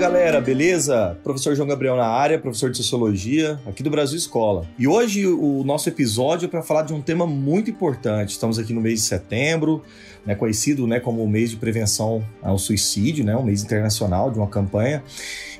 galera, beleza? Professor João Gabriel na área, professor de Sociologia, aqui do Brasil Escola. E hoje o nosso episódio é para falar de um tema muito importante. Estamos aqui no mês de setembro, né, conhecido né, como o mês de prevenção ao suicídio, né, um mês internacional de uma campanha.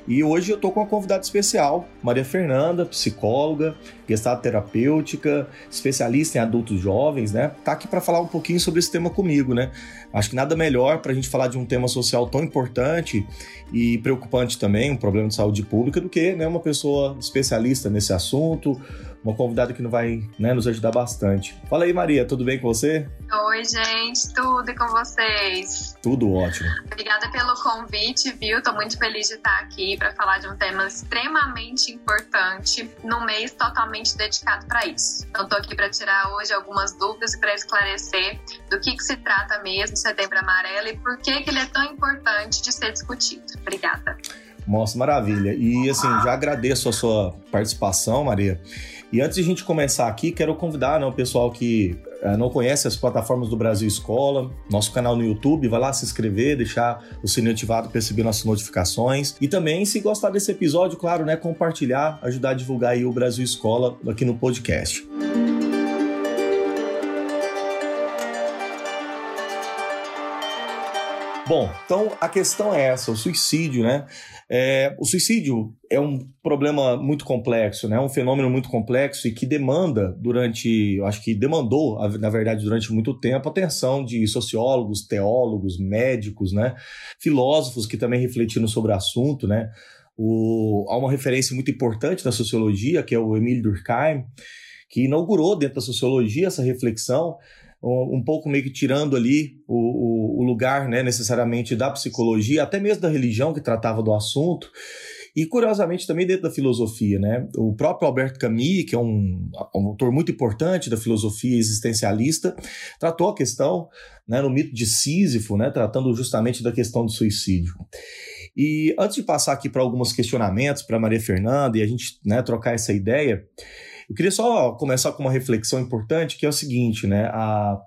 E hoje eu tô com uma convidada especial, Maria Fernanda, psicóloga, gestalt terapêutica, especialista em adultos jovens, né? Tá aqui para falar um pouquinho sobre esse tema comigo, né? Acho que nada melhor para a gente falar de um tema social tão importante e preocupante também, um problema de saúde pública, do que né, uma pessoa especialista nesse assunto, uma convidada que vai né, nos ajudar bastante. Fala aí, Maria, tudo bem com você? Oi, gente, tudo e com vocês? Tudo ótimo. Obrigada pelo convite, viu? Tô muito feliz de estar aqui para falar de um tema extremamente importante no mês totalmente dedicado para isso. Então, tô aqui para tirar hoje algumas dúvidas e para esclarecer do que, que se trata mesmo Setembro Amarelo e por que, que ele é tão importante de ser discutido. Obrigada. Nossa, maravilha. E assim, já agradeço a sua participação, Maria. E antes de a gente começar aqui, quero convidar né, o pessoal que é, não conhece as plataformas do Brasil Escola, nosso canal no YouTube, vai lá se inscrever, deixar o sininho ativado para receber nossas notificações. E também, se gostar desse episódio, claro, né, compartilhar, ajudar a divulgar aí o Brasil Escola aqui no podcast. Bom, então a questão é essa, o suicídio, né? É, o suicídio é um problema muito complexo, né? É um fenômeno muito complexo e que demanda durante, eu acho que demandou, na verdade, durante muito tempo, atenção de sociólogos, teólogos, médicos, né? Filósofos que também refletiram sobre o assunto, né? O, há uma referência muito importante da sociologia, que é o Emile Durkheim, que inaugurou dentro da sociologia essa reflexão um pouco meio que tirando ali o, o, o lugar né, necessariamente da psicologia, até mesmo da religião que tratava do assunto, e curiosamente também dentro da filosofia, né? O próprio Albert Camus, que é um, um autor muito importante da filosofia existencialista, tratou a questão né, no mito de Sísifo, né, tratando justamente da questão do suicídio. E antes de passar aqui para alguns questionamentos para Maria Fernanda e a gente né, trocar essa ideia, eu queria só começar com uma reflexão importante, que é o seguinte, né? A,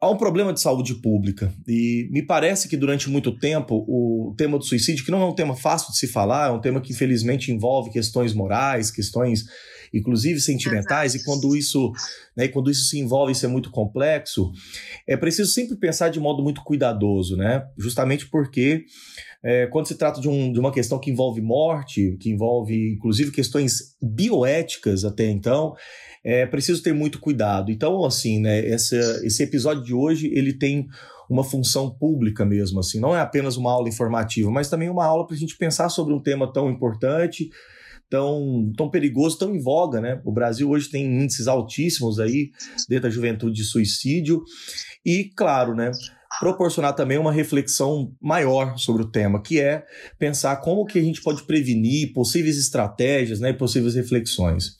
há um problema de saúde pública e me parece que durante muito tempo o tema do suicídio, que não é um tema fácil de se falar, é um tema que infelizmente envolve questões morais, questões inclusive sentimentais, Exato. e quando isso, né, quando isso se envolve, isso é muito complexo, é preciso sempre pensar de modo muito cuidadoso, né? Justamente porque é, quando se trata de, um, de uma questão que envolve morte, que envolve inclusive questões bioéticas até então, é preciso ter muito cuidado. Então, assim, né, essa, esse episódio de hoje, ele tem uma função pública mesmo, assim, não é apenas uma aula informativa, mas também uma aula para a gente pensar sobre um tema tão importante, tão, tão perigoso, tão em voga, né? O Brasil hoje tem índices altíssimos aí dentro da juventude de suicídio e, claro, né? proporcionar também uma reflexão maior sobre o tema, que é pensar como que a gente pode prevenir possíveis estratégias né, possíveis reflexões.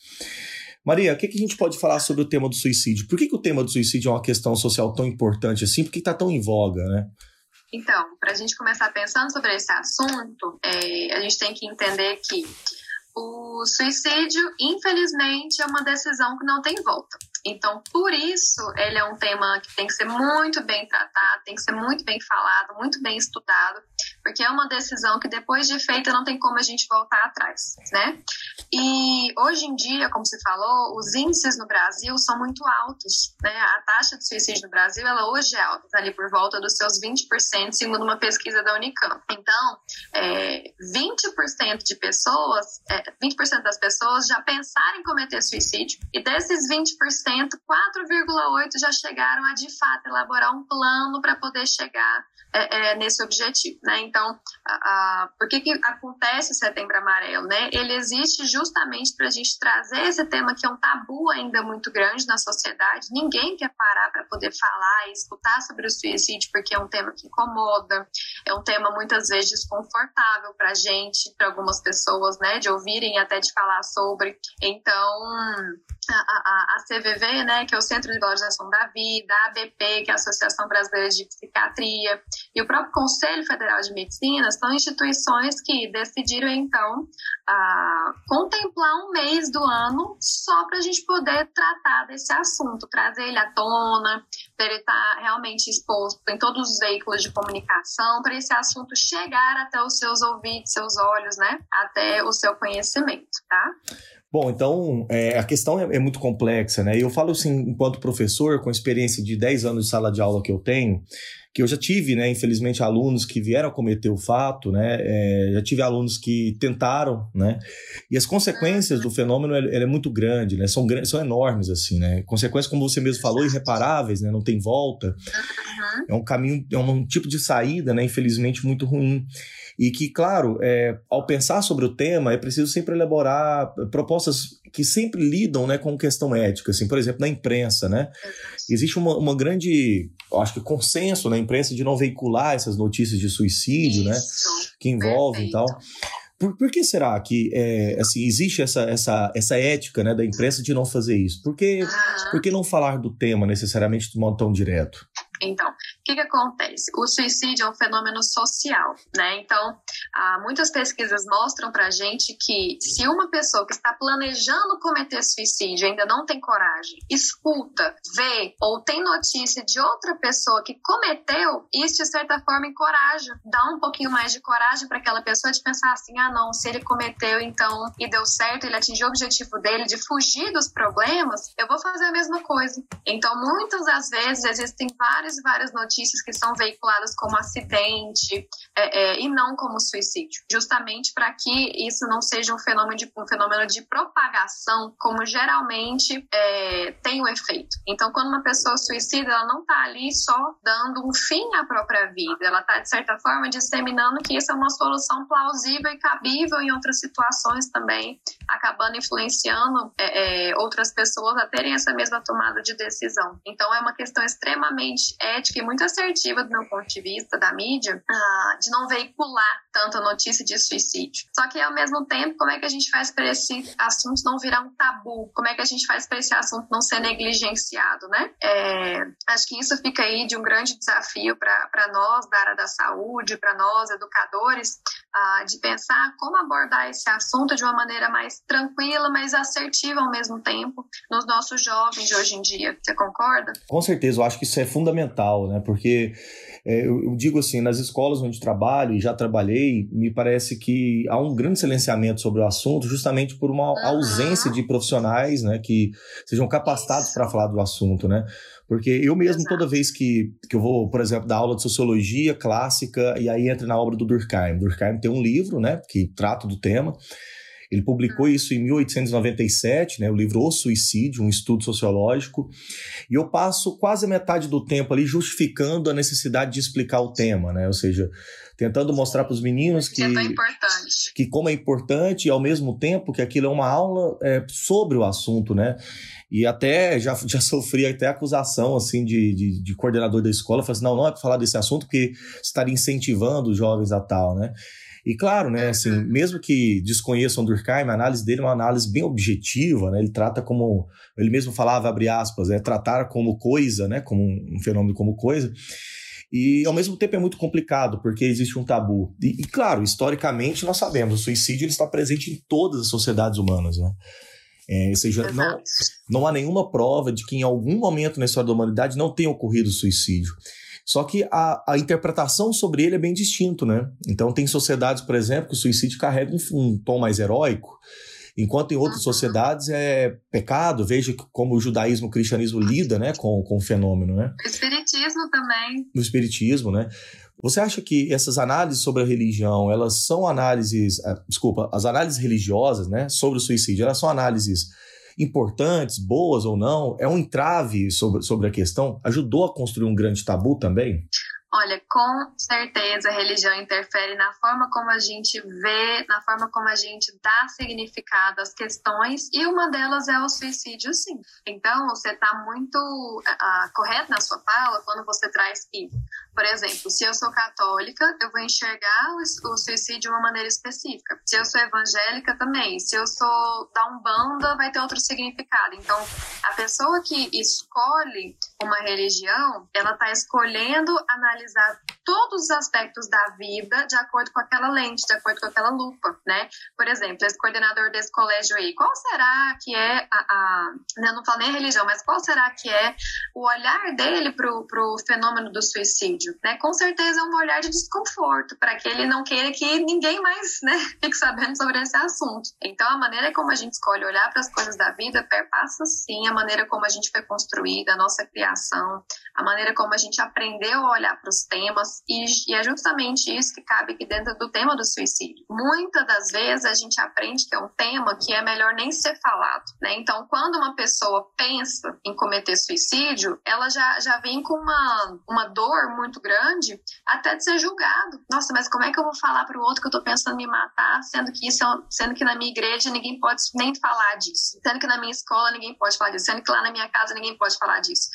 Maria, o que, que a gente pode falar sobre o tema do suicídio? Por que, que o tema do suicídio é uma questão social tão importante assim? Por que está tão em voga, né? Então, para a gente começar pensando sobre esse assunto, é, a gente tem que entender que o suicídio, infelizmente, é uma decisão que não tem volta. Então, por isso, ele é um tema que tem que ser muito bem tratado, tem que ser muito bem falado, muito bem estudado, porque é uma decisão que depois de feita não tem como a gente voltar atrás, né? E hoje em dia, como você falou, os índices no Brasil são muito altos, né? A taxa de suicídio no Brasil, ela hoje é alta, tá ali por volta dos seus 20%, segundo uma pesquisa da Unicamp. Então, é, 20% de pessoas, é, 20% das pessoas já pensaram em cometer suicídio, e desses 20%, 4,8% já chegaram a, de fato, elaborar um plano para poder chegar é, é, nesse objetivo, né? Então, a, a, por que, que acontece o Setembro Amarelo, né? Ele existe justamente para a gente trazer esse tema que é um tabu ainda muito grande na sociedade. Ninguém quer parar para poder falar e escutar sobre o suicídio porque é um tema que incomoda, é um tema muitas vezes desconfortável para a gente, para algumas pessoas, né? De ouvirem até de falar sobre. Então, a, a, a, CVV, né, que é o Centro de Valorização da Vida, a ABP, que é a Associação Brasileira de Psiquiatria, e o próprio Conselho Federal de Medicina são instituições que decidiram, então, a contemplar um mês do ano só para a gente poder tratar desse assunto, trazer ele à tona, para ele estar tá realmente exposto em todos os veículos de comunicação, para esse assunto chegar até os seus ouvidos, seus olhos, né? Até o seu conhecimento, tá? Bom, então é, a questão é, é, muito complexa, né? Eu falo assim, enquanto professor, com experiência de 10 anos de sala de aula que eu tenho, que eu já tive, né, infelizmente, alunos que vieram a cometer o fato, né, é, já tive alunos que tentaram, né, e as consequências do fenômeno, ela, ela é muito grande, né, são, são enormes, assim, né, consequências, como você mesmo falou, irreparáveis, né, não tem volta, é um caminho, é um tipo de saída, né, infelizmente, muito ruim. E que, claro, é, ao pensar sobre o tema, é preciso sempre elaborar propostas que sempre lidam né, com questão ética. Assim, por exemplo, na imprensa, né? Existe uma, uma grande, acho que consenso na imprensa de não veicular essas notícias de suicídio, né? Isso. né? Que envolvem e tal. Por, por, que será que é, assim, existe essa, essa, essa ética né, da imprensa de não fazer isso? Por que, por que não falar do tema necessariamente de modo tão direto? Então, o que, que acontece? O suicídio é um fenômeno social, né? Então, ah, muitas pesquisas mostram pra gente que se uma pessoa que está planejando cometer suicídio ainda não tem coragem, escuta, vê ou tem notícia de outra pessoa que cometeu, isso de certa forma encoraja, dá um pouquinho mais de coragem para aquela pessoa de pensar assim: ah, não, se ele cometeu então e deu certo, ele atingiu o objetivo dele de fugir dos problemas, eu vou fazer a mesma coisa. Então, muitas das vezes existem várias várias várias notícias que são veiculadas como acidente é, é, e não como suicídio, justamente para que isso não seja um fenômeno de, um fenômeno de propagação, como geralmente é, tem o efeito. Então, quando uma pessoa suicida, ela não está ali só dando um fim à própria vida, ela está, de certa forma, disseminando que isso é uma solução plausível e cabível em outras situações também, acabando influenciando é, é, outras pessoas a terem essa mesma tomada de decisão. Então, é uma questão extremamente ética e muito assertiva do meu ponto de vista da mídia uh, de não veicular tanta notícia de suicídio. Só que ao mesmo tempo, como é que a gente faz para esse assunto não virar um tabu? Como é que a gente faz para esse assunto não ser negligenciado, né? É, acho que isso fica aí de um grande desafio para nós da área da saúde, para nós educadores, uh, de pensar como abordar esse assunto de uma maneira mais tranquila, mas assertiva ao mesmo tempo nos nossos jovens de hoje em dia. Você concorda? Com certeza, eu acho que isso é fundamental né? Porque é, eu, eu, digo assim, nas escolas onde trabalho e já trabalhei, me parece que há um grande silenciamento sobre o assunto, justamente por uma ausência de profissionais, né, que sejam capacitados para falar do assunto, né? Porque eu mesmo, toda vez que, que eu vou, por exemplo, dar aula de sociologia clássica, e aí entra na obra do Durkheim. Durkheim tem um livro, né, que trata do tema. Ele publicou isso em 1897, né, o livro O Suicídio, um estudo sociológico, e eu passo quase a metade do tempo ali justificando a necessidade de explicar o tema, né, ou seja, tentando mostrar para os meninos que, é que como é importante e ao mesmo tempo que aquilo é uma aula é, sobre o assunto, né, e até já, já sofri até acusação assim de, de, de coordenador da escola, falou assim, não, não é para falar desse assunto porque estaria incentivando os jovens a tal, né? E claro, né, assim, mesmo que desconheçam Durkheim, a análise dele é uma análise bem objetiva, né? Ele trata como, ele mesmo falava, abre aspas, é tratar como coisa, né, como um fenômeno como coisa. E ao mesmo tempo é muito complicado, porque existe um tabu. E, e claro, historicamente nós sabemos, o suicídio ele está presente em todas as sociedades humanas, né? É, ou seja, não, não há nenhuma prova de que em algum momento na história da humanidade não tenha ocorrido suicídio. Só que a, a interpretação sobre ele é bem distinto, né? Então tem sociedades, por exemplo, que o suicídio carrega um, um tom mais heróico, enquanto em outras sociedades é pecado. Veja como o judaísmo e o cristianismo lida né, com, com o fenômeno, né? O espiritismo também. No espiritismo, né? Você acha que essas análises sobre a religião, elas são análises, uh, desculpa, as análises religiosas, né, sobre o suicídio, elas são análises importantes, boas ou não, é um entrave sobre, sobre a questão? Ajudou a construir um grande tabu também? Olha, com certeza a religião interfere na forma como a gente vê, na forma como a gente dá significado às questões, e uma delas é o suicídio, sim. Então, você está muito uh, correto na sua fala quando você traz que, por exemplo, se eu sou católica, eu vou enxergar o, o suicídio de uma maneira específica. Se eu sou evangélica, também. Se eu sou da Umbanda, vai ter outro significado. Então, a pessoa que escolhe uma religião, ela está escolhendo analisar todos os aspectos da vida de acordo com aquela lente, de acordo com aquela lupa, né? Por exemplo, esse coordenador desse colégio aí, qual será que é a, a né, não falo nem religião, mas qual será que é o olhar dele pro, pro fenômeno do suicídio, né? Com certeza é um olhar de desconforto, para que ele não queira que ninguém mais, né, fique sabendo sobre esse assunto. Então, a maneira como a gente escolhe olhar para as coisas da vida perpassa sim a maneira como a gente foi construída, a nossa criação, a maneira como a gente aprendeu a olhar para os temas, e, e, é justamente isso que cabe aqui dentro do tema do suicídio. Muitas das vezes a gente aprende que é um tema que é melhor nem ser falado, né? Então, quando uma pessoa pensa em cometer suicídio, ela já, já vem com uma, uma dor muito grande até de ser julgado. Nossa, mas como é que eu vou falar para o outro que eu estou pensando em me matar, sendo que isso é, sendo que na minha igreja ninguém pode nem falar disso, sendo que na minha escola ninguém pode falar disso, sendo que lá na minha casa ninguém pode falar disso.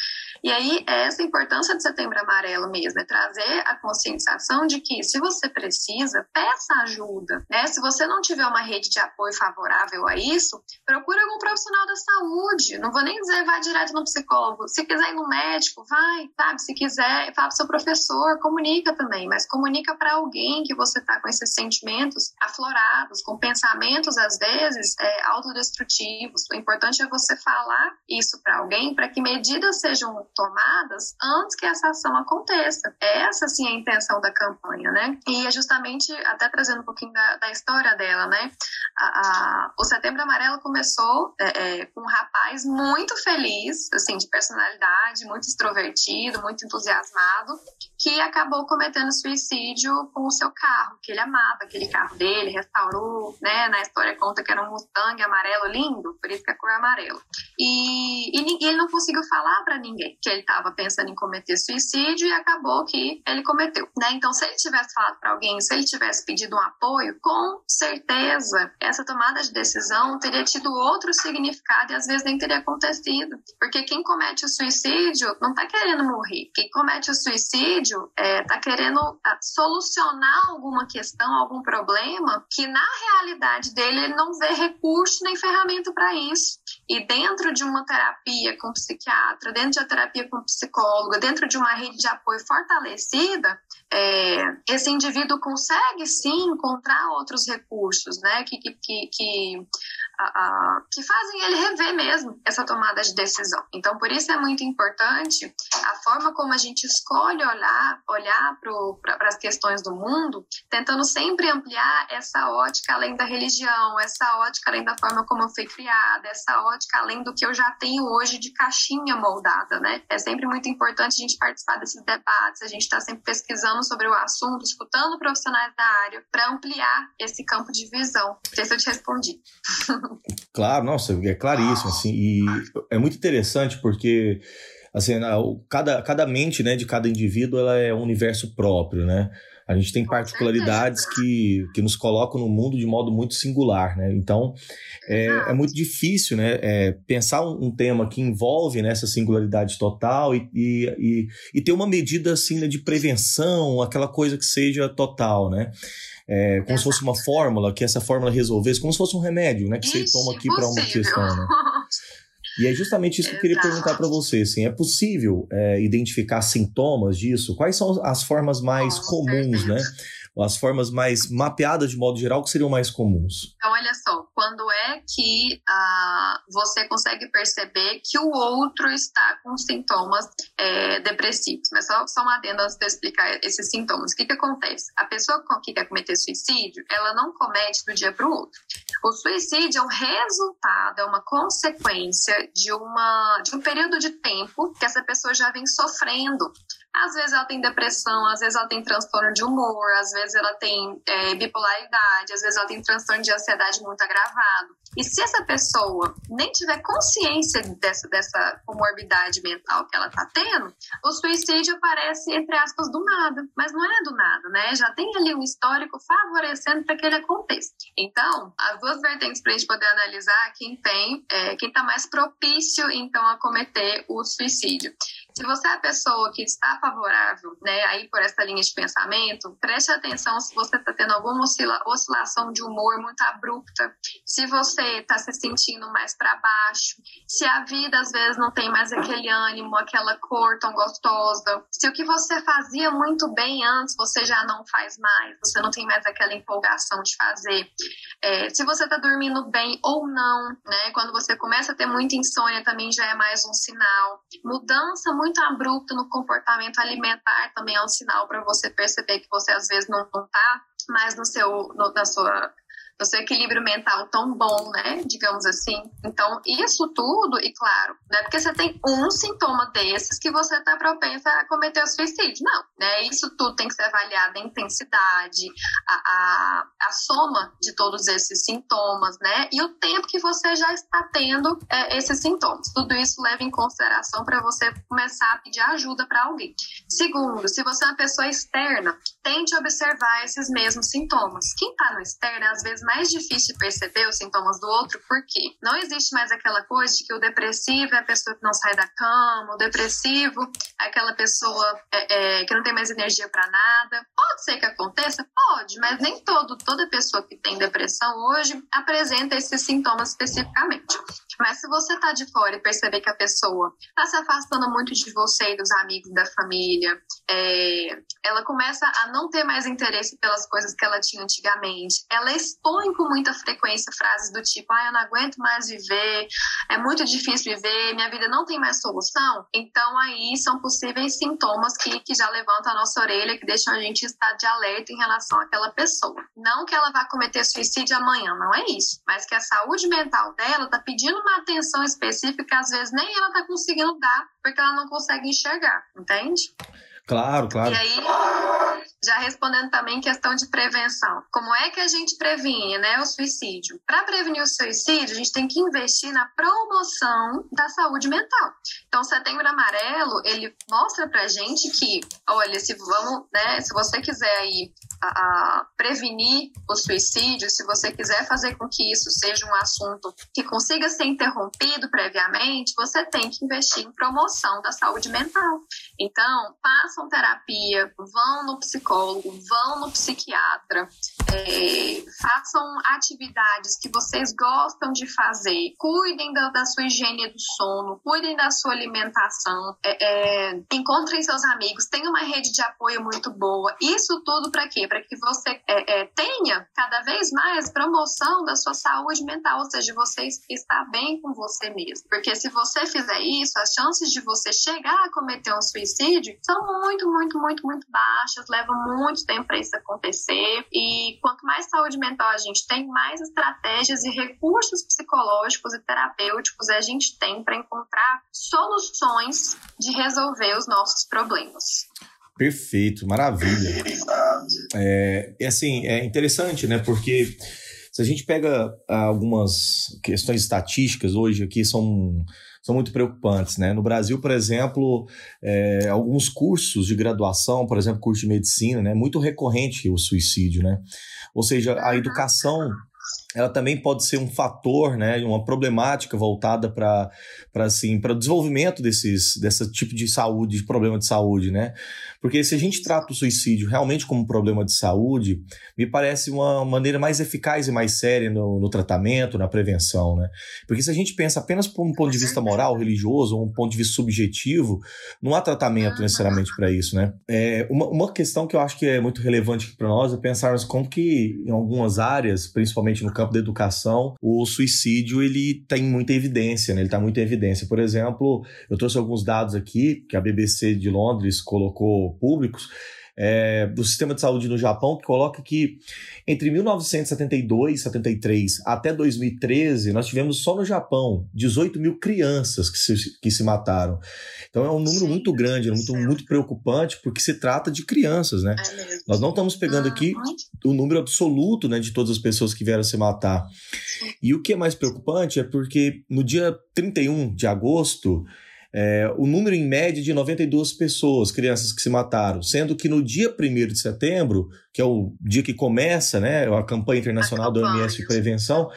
E aí, essa importância do Setembro Amarelo mesmo, é trazer a conscientização de que se você precisa, peça ajuda, né? Se você não tiver uma rede de apoio favorável a isso, procure algum profissional da saúde. Não vou nem dizer vai direto no psicólogo. Se quiser ir no médico, vai, sabe? Se quiser, fala pro seu professor, comunica também, mas comunica para alguém que você tá com esses sentimentos aflorados, com pensamentos às vezes é, autodestrutivos. O importante é você falar isso para alguém para que medidas sejam tomadas antes que essa ação aconteça. Essa, sim, é a intenção da campanha, né? E é justamente, até trazendo um pouquinho da, da história dela, né? A, a, o Setembro Amarelo começou é, é, com um rapaz muito feliz, assim, de personalidade, muito extrovertido, muito entusiasmado, que acabou cometendo suicídio com o seu carro, que ele amava aquele carro dele, restaurou, né? Na história conta que era um Mustang amarelo lindo, por isso que é cor amarelo. E, e, ele não conseguiu falar para ninguém que ele estava pensando em cometer suicídio e acabou que ele cometeu, né? Então, se ele tivesse falado para alguém, se ele tivesse pedido um apoio, com certeza essa tomada de decisão teria tido outro significado e às vezes nem teria acontecido, porque quem comete o suicídio não está querendo morrer, quem comete o suicídio está é, tá querendo ah, solucionar alguma questão, algum problema que na realidade dele ele não vê recurso nem ferramenta para isso. E dentro de uma terapia com psiquiatra, dentro de uma terapia com psicólogo, dentro de uma rede de apoio fortalecida, é, esse indivíduo consegue sim encontrar outros recursos, né, que, que, que a, que fazem ele rever mesmo essa tomada de decisão. Então, por isso é muito importante a forma como a gente escolhe olhar, olhar para as questões do mundo, tentando sempre ampliar essa ótica além da religião, essa ótica além da forma como eu fui criada, essa ótica além do que eu já tenho hoje de caixinha moldada, né? É sempre muito importante a gente participar desses debates, a gente está sempre pesquisando sobre o assunto, escutando profissionais da área para ampliar esse campo de visão. Não sei se eu te respondi. Claro, nossa, é claríssimo, assim, e é muito interessante porque assim, cada, cada mente né, de cada indivíduo ela é um universo próprio, né? A gente tem particularidades que, que nos colocam no mundo de modo muito singular, né? Então, é, é muito difícil, né? É, pensar um, um, tema que envolve né, essa singularidade total e, e, e, e ter uma medida, assim, né, de prevenção, aquela coisa que seja total, né? é, como se fosse uma fórmula, que essa fórmula resolvesse, como se fosse um remédio, né? Que Ixi, você toma aqui para uma questão, né? E é justamente isso que eu queria perguntar para você. Assim, é possível é, identificar sintomas disso? Quais são as formas mais comuns, né? As formas mais mapeadas de modo geral que seriam mais comuns? Então, olha só, quando é que ah, você consegue perceber que o outro está com sintomas é, depressivos? Mas só, só uma adenda antes de explicar esses sintomas. O que, que acontece? A pessoa que quer cometer suicídio, ela não comete do dia para o outro. O suicídio é um resultado, é uma consequência de, uma, de um período de tempo que essa pessoa já vem sofrendo às vezes ela tem depressão, às vezes ela tem transtorno de humor, às vezes ela tem é, bipolaridade, às vezes ela tem transtorno de ansiedade muito agravado. E se essa pessoa nem tiver consciência dessa, dessa comorbidade mental que ela está tendo, o suicídio aparece, entre aspas, do nada. Mas não é do nada, né? Já tem ali um histórico favorecendo para que ele aconteça. Então, as duas vertentes para a gente poder analisar quem tem, é, quem está mais propício, então, a cometer o suicídio Se você é a pessoa que está favorável, né, aí por essa linha de pensamento, preste atenção se você está tendo alguma oscila oscilação de humor muito abrupta, se você está se sentindo mais para baixo, se a vida às vezes não tem mais aquele ânimo, aquela cor tão gostosa, se o que você fazia muito bem antes você já não faz mais, você não tem mais aquela empolgação de fazer, é, se você está dormindo bem ou não, né? Quando você começa a ter muita insônia também já é mais um sinal. Mudança muito abrupta no comportamento alimentar também é um sinal para você perceber que você às vezes não está mais no seu, no, na sua do seu equilíbrio mental tão bom, né? Digamos assim. Então, isso tudo, e claro, não é porque você tem um sintoma desses que você está propensa a cometer o suicídio. Não, né? Isso tudo tem que ser avaliado a intensidade, a, a, a soma de todos esses sintomas, né? E o tempo que você já está tendo é, esses sintomas. Tudo isso leva em consideração para você começar a pedir ajuda para alguém. Segundo, se você é uma pessoa externa, tente observar esses mesmos sintomas. Quem está no externo, às vezes, mais difícil perceber os sintomas do outro, porque não existe mais aquela coisa de que o depressivo é a pessoa que não sai da cama, o depressivo é aquela pessoa é, é, que não tem mais energia para nada. Pode ser que aconteça? Pode, mas nem todo, toda pessoa que tem depressão hoje apresenta esses sintomas especificamente. Mas se você tá de fora e perceber que a pessoa tá se afastando muito de você e dos amigos da família, é, ela começa a não ter mais interesse pelas coisas que ela tinha antigamente, ela expõe com muita frequência frases do tipo: ah, eu não aguento mais viver, é muito difícil viver, minha vida não tem mais solução. Então, aí são possíveis sintomas que, que já levantam a nossa orelha, que deixam a gente estar de alerta em relação àquela pessoa. Não que ela vá cometer suicídio amanhã, não é isso, mas que a saúde mental dela tá pedindo uma atenção específica, às vezes nem ela tá conseguindo dar, porque ela não consegue enxergar, entende? Claro, claro. E aí, já respondendo também questão de prevenção. Como é que a gente previne né, o suicídio? Para prevenir o suicídio, a gente tem que investir na promoção da saúde mental. Então, Setembro Amarelo, ele mostra pra gente que, olha, se vamos, né, se você quiser aí a, a prevenir o suicídio, se você quiser fazer com que isso seja um assunto que consiga ser interrompido previamente, você tem que investir em promoção da saúde mental. Então, façam terapia, vão no psicólogo, vão no psiquiatra, é, façam atividades que vocês gostam de fazer, cuidem da, da sua higiene do sono, cuidem da sua alimentação, é, é, encontrem seus amigos, tenham uma rede de apoio muito boa. Isso tudo para quê? Para que você é, é, tenha cada vez mais promoção da sua saúde mental, ou seja, você estar bem com você mesmo. Porque se você fizer isso, as chances de você chegar a cometer um suicídio são muito, muito, muito, muito baixas, leva muito tempo para isso acontecer. E quanto mais saúde mental a gente tem, mais estratégias e recursos psicológicos e terapêuticos a gente tem para encontrar soluções de resolver os nossos problemas. Perfeito, maravilha. É, é assim, é interessante, né? Porque se a gente pega algumas questões estatísticas hoje aqui são, são muito preocupantes, né? No Brasil, por exemplo, é, alguns cursos de graduação, por exemplo, curso de medicina, né? Muito recorrente o suicídio, né? Ou seja, a educação ela também pode ser um fator, né, uma problemática voltada para assim, para o desenvolvimento desses desse tipo de saúde, de problema de saúde, né? Porque se a gente trata o suicídio realmente como um problema de saúde, me parece uma maneira mais eficaz e mais séria no, no tratamento, na prevenção, né? Porque se a gente pensa apenas por um ponto de vista moral, religioso, ou um ponto de vista subjetivo, não há tratamento necessariamente para isso, né? É, uma, uma questão que eu acho que é muito relevante para nós é pensarmos como que em algumas áreas, principalmente no campo da educação, o suicídio ele tem muita evidência, né? Ele está muito em evidência. Por exemplo, eu trouxe alguns dados aqui que a BBC de Londres colocou públicos é, do sistema de saúde no Japão, que coloca que entre 1972 73 até 2013, nós tivemos só no Japão 18 mil crianças que se, que se mataram. Então é um número Sim, muito grande, muito, muito preocupante, porque se trata de crianças, né? É nós não estamos pegando aqui o número absoluto né, de todas as pessoas que vieram se matar. E o que é mais preocupante é porque no dia 31 de agosto, é, o número em média de 92 pessoas, crianças que se mataram, sendo que no dia 1 de setembro, que é o dia que começa né, a campanha internacional a campanha, do OMS de prevenção,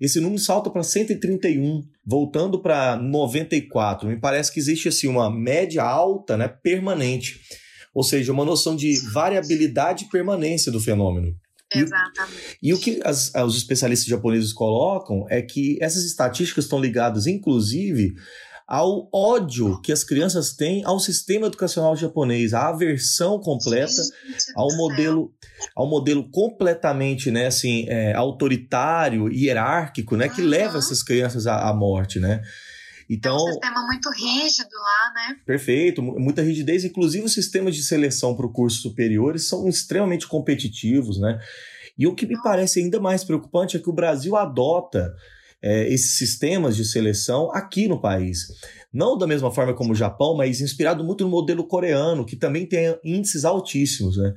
esse número salta para 131, voltando para 94. Me parece que existe assim uma média alta, né, permanente. Ou seja, uma noção de variabilidade e permanência do fenômeno. Exatamente. E, e o que as, os especialistas japoneses colocam é que essas estatísticas estão ligadas, inclusive, ao ódio que as crianças têm ao sistema educacional japonês, à aversão completa ao modelo, ao modelo completamente, né, assim, é, autoritário, hierárquico, né, que uhum. leva essas crianças à, à morte, né? Então, é um sistema muito rígido lá, né? Perfeito, muita rigidez. Inclusive, os sistemas de seleção para o curso superiores são extremamente competitivos, né? E o que me parece ainda mais preocupante é que o Brasil adota é, esses sistemas de seleção aqui no país. Não da mesma forma como o Japão, mas inspirado muito no modelo coreano, que também tem índices altíssimos, né?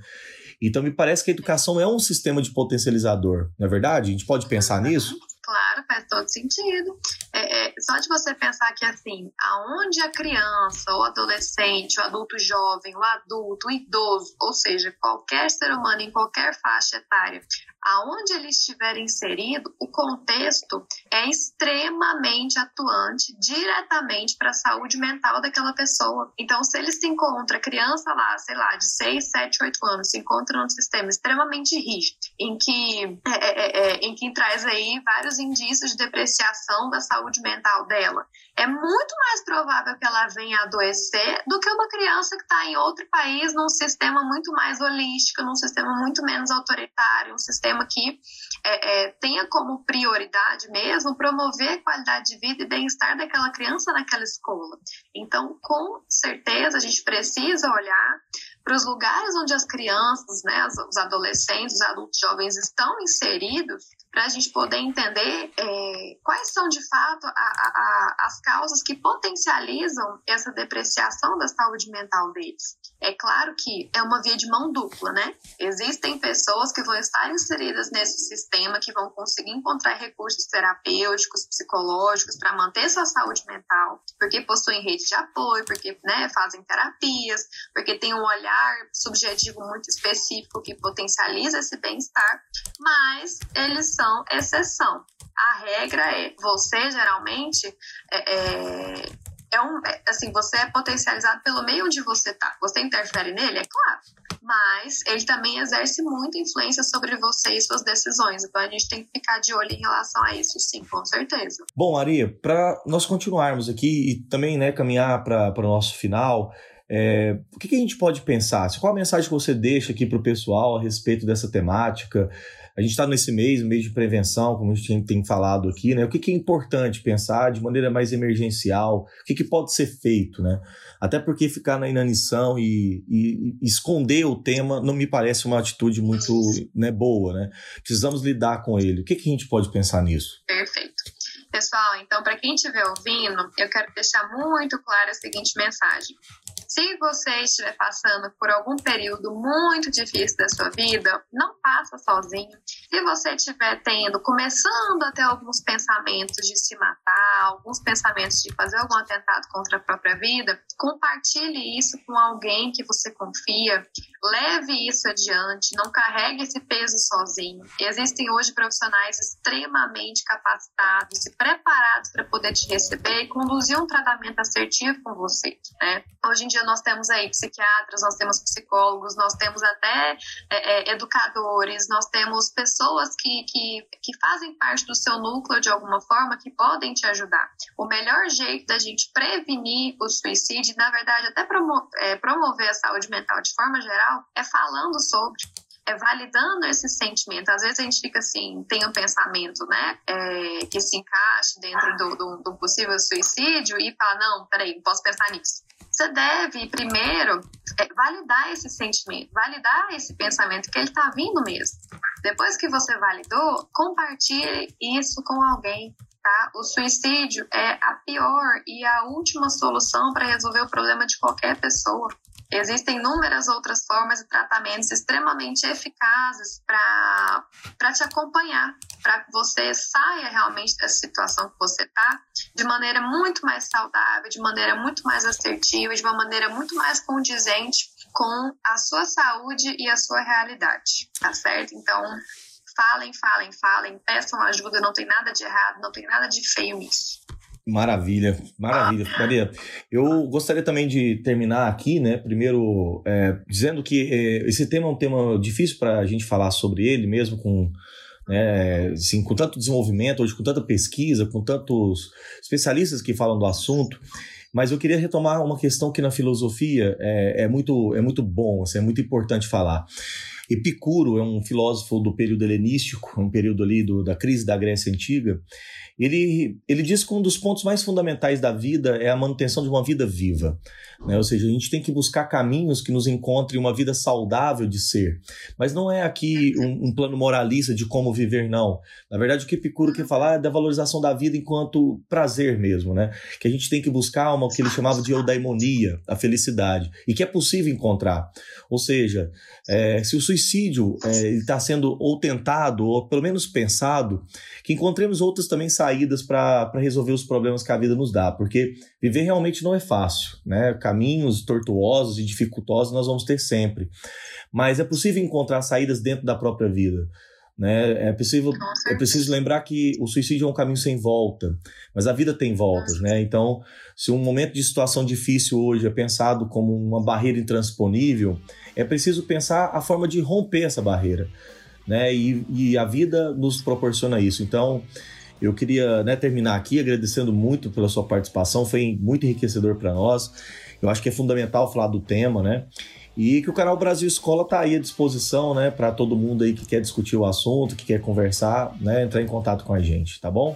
Então me parece que a educação é um sistema de potencializador, não é verdade? A gente pode pensar nisso? Claro, faz todo sentido. É, é, só de você pensar que, assim, aonde a criança, o adolescente, o adulto jovem, o adulto, o idoso, ou seja, qualquer ser humano em qualquer faixa etária, aonde ele estiver inserido, o contexto é extremamente atuante diretamente para a saúde mental daquela pessoa. Então, se ele se encontra, criança lá, sei lá, de 6, 7, 8 anos, se encontra num sistema extremamente rígido, em que, é, é, em que traz aí vários indícios de depreciação da saúde mental dela, é muito mais provável que ela venha adoecer do que uma criança que está em outro país, num sistema muito mais holístico, num sistema muito menos autoritário, um sistema que é, é, tenha como prioridade mesmo promover a qualidade de vida e bem-estar daquela criança naquela escola. Então, com certeza, a gente precisa olhar para os lugares onde as crianças, né, os adolescentes, os adultos jovens estão inseridos, para a gente poder entender é, quais são de fato a, a, as causas que potencializam essa depreciação da saúde mental deles. É claro que é uma via de mão dupla, né? Existem pessoas que vão estar inseridas nesse sistema, que vão conseguir encontrar recursos terapêuticos, psicológicos para manter sua saúde mental, porque possuem rede de apoio, porque né, fazem terapias, porque têm um olhar subjetivo muito específico que potencializa esse bem-estar, mas eles são exceção. A regra é, você geralmente é, é, é um, é, assim, você é potencializado pelo meio onde você tá. Você interfere nele, é claro, mas ele também exerce muita influência sobre você e suas decisões. Então a gente tem que ficar de olho em relação a isso, sim, com certeza. Bom, Aria, para nós continuarmos aqui e também né, caminhar para o nosso final, é, o que, que, a gente pode pensar? Qual a mensagem que você deixa aqui para o pessoal a respeito dessa temática? A gente está nesse mês, mês de prevenção, como a gente tem falado aqui, né? O que, que é importante pensar de maneira mais emergencial? O que, que pode ser feito, né? Até porque ficar na inanição e, e, e esconder o tema não me parece uma atitude muito né, boa, né? Precisamos lidar com ele. O que, que a gente pode pensar nisso? Perfeito. Pessoal, então, para quem estiver ouvindo, eu quero deixar muito clara a seguinte mensagem. Se você estiver passando por algum período muito difícil da sua vida, não passa sozinho. Se você estiver tendo, começando a ter alguns pensamentos de se matar, alguns pensamentos de fazer algum atentado contra a própria vida, compartilhe isso com alguém que você confia, leve isso adiante, não carregue esse peso sozinho. Existem hoje profissionais extremamente capacitados e preparados para poder te receber e conduzir um tratamento assertivo com você. Né? Hoje em dia nós temos aí psiquiatras, nós temos psicólogos, nós temos até é, é, educadores, nós temos pessoas que, que, que fazem parte do seu núcleo de alguma forma que podem te ajudar. O melhor jeito da gente prevenir o suicídio, na verdade, até promo é, promover a saúde mental de forma geral, é falando sobre é validando esse sentimento. Às vezes a gente fica assim, tem um pensamento, né, é, que se encaixe dentro do, do, do, possível suicídio e fala, não, peraí, não posso pensar nisso. Você deve, primeiro, é, validar esse sentimento, validar esse pensamento, que ele está vindo mesmo. Depois que você validou, compartilhe isso com alguém. Tá? O suicídio é a pior e a última solução para resolver o problema de qualquer pessoa. Existem inúmeras outras formas de tratamentos extremamente eficazes para te acompanhar, para que você saia realmente dessa situação que você está de maneira muito mais saudável, de maneira muito mais assertiva, de uma maneira muito mais condizente com a sua saúde e a sua realidade, tá certo? Então, falem, falem, falem, peçam ajuda, não tem nada de errado, não tem nada de feio nisso. Maravilha, maravilha. Maria, eu gostaria também de terminar aqui, né? Primeiro, é, dizendo que é, esse tema é um tema difícil para a gente falar sobre ele, mesmo com, né, assim, com tanto desenvolvimento, hoje com tanta pesquisa, com tantos especialistas que falam do assunto. Mas eu queria retomar uma questão que na filosofia é, é muito, é muito bom, assim, é muito importante falar. Epicuro é um filósofo do período helenístico, um período ali do, da crise da Grécia Antiga, ele, ele diz que um dos pontos mais fundamentais da vida é a manutenção de uma vida viva. Né? Ou seja, a gente tem que buscar caminhos que nos encontrem uma vida saudável de ser. Mas não é aqui um, um plano moralista de como viver, não. Na verdade, o que Epicuro quer falar é da valorização da vida enquanto prazer mesmo, né? Que a gente tem que buscar uma, o que ele chamava de eudaimonia, a felicidade, e que é possível encontrar. Ou seja, é, se o suicídio é, está sendo ou tentado, ou pelo menos pensado, que encontremos outras também saídas para resolver os problemas que a vida nos dá, porque viver realmente não é fácil, né? Caminhos tortuosos e dificultosos nós vamos ter sempre, mas é possível encontrar saídas dentro da própria vida. Né? É, possível, é preciso lembrar que o suicídio é um caminho sem volta, mas a vida tem voltas. Né? Então, se um momento de situação difícil hoje é pensado como uma barreira intransponível, é preciso pensar a forma de romper essa barreira. Né? E, e a vida nos proporciona isso. Então, eu queria né, terminar aqui agradecendo muito pela sua participação, foi muito enriquecedor para nós. Eu acho que é fundamental falar do tema, né? E que o canal Brasil Escola está aí à disposição, né, para todo mundo aí que quer discutir o assunto, que quer conversar, né, entrar em contato com a gente, tá bom?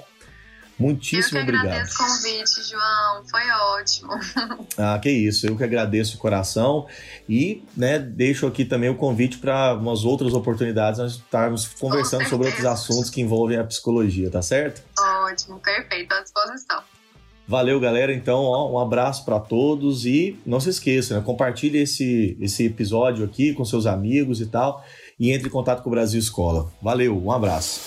Muitíssimo eu que obrigado. agradeço o convite, João. Foi ótimo. Ah, que isso. Eu que agradeço o coração e, né, deixo aqui também o convite para umas outras oportunidades nós estarmos conversando sobre outros assuntos que envolvem a psicologia, tá certo? Ótimo, perfeito, à disposição. Valeu, galera. Então, ó, um abraço para todos e não se esqueça, né, compartilhe esse, esse episódio aqui com seus amigos e tal e entre em contato com o Brasil Escola. Valeu, um abraço.